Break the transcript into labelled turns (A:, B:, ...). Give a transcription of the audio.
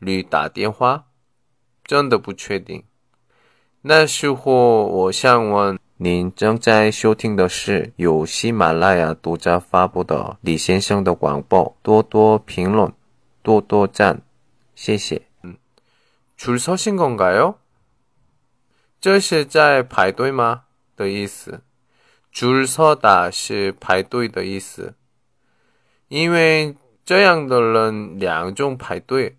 A: 里打电话，真的不确定。那时候我想问您，正在收听的是由喜马拉雅独家发布的李先生的广播，多多评论，多多赞，谢谢。嗯，줄서신건가 요？ 这是在排队吗？的意思。줄서다是排队的意思，因为这样的人两种排队，